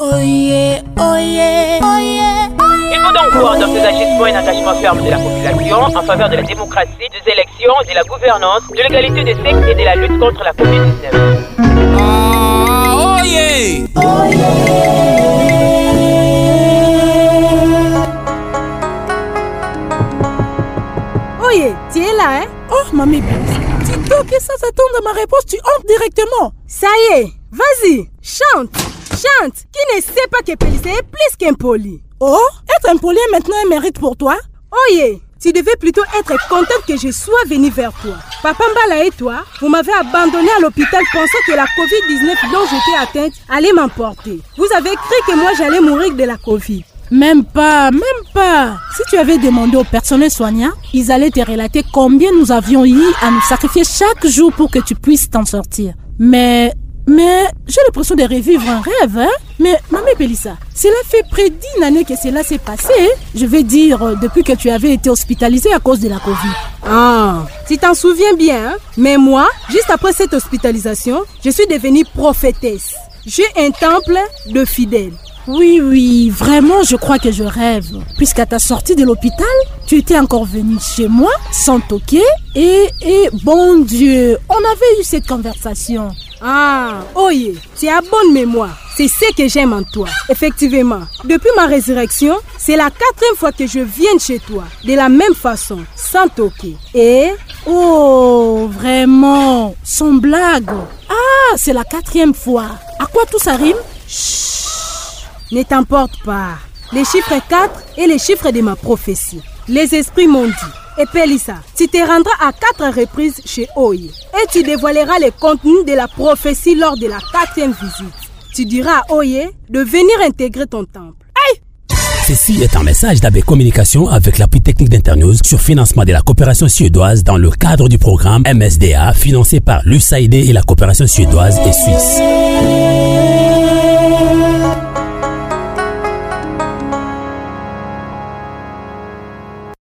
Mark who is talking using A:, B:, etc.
A: Oye, oye, oye.
B: Il faut donc voir dans ces agissements un engagement ferme de la population en faveur de la démocratie, des élections, de la gouvernance, de l'égalité des sexes et de la lutte contre la Covid-19.
C: Ah, oye
D: Oye, tu es là, hein?
E: Oh, mamie Dis donc que ça s'attend à ma réponse, tu entres directement.
D: Ça y est, vas-y, chante, chante. Qui ne sait pas que Pélissé est plus qu'impoli
E: Oh, être impoli est maintenant un mérite pour toi
D: Oye, tu devais plutôt être contente que je sois venue vers toi. Papa Mbala et toi, vous m'avez abandonné à l'hôpital pensant que la Covid-19 dont j'étais atteinte allait m'emporter. Vous avez cru que moi j'allais mourir de la Covid.
E: Même pas, même pas. Si tu avais demandé au personnel soignant, ils allaient te relater combien nous avions eu à nous sacrifier chaque jour pour que tu puisses t'en sortir. Mais, mais, j'ai l'impression de revivre un rêve, hein. Mais, mamie Pélissa, cela fait près d'une année que cela s'est passé. Je vais dire, euh, depuis que tu avais été hospitalisée à cause de la Covid.
D: Ah, tu t'en souviens bien, hein? Mais moi, juste après cette hospitalisation, je suis devenue prophétesse. J'ai un temple de fidèles.
E: Oui, oui, vraiment, je crois que je rêve. Puisqu'à ta sortie de l'hôpital, tu étais encore venu chez moi sans toquer et, et, bon Dieu, on avait eu cette conversation.
D: Ah, oye, tu as bonne mémoire. C'est ce que j'aime en toi. Effectivement, depuis ma résurrection, c'est la quatrième fois que je viens chez toi. De la même façon, sans toquer. Et
E: Oh, vraiment, sans blague. Ah, c'est la quatrième fois. À quoi tout ça rime?
D: Ne t'emporte pas. Les chiffres 4 et les chiffres de ma prophétie. Les esprits m'ont dit. Et Pélissa, tu te rendras à quatre reprises chez Oye et tu dévoileras les contenus de la prophétie lors de la quatrième visite. Tu diras à Oye de venir intégrer ton temple.
F: Ceci est un message d'AB Communication avec l'appui technique d'Internews sur financement de la coopération suédoise dans le cadre du programme MSDA financé par l'USAID et la coopération suédoise et suisse.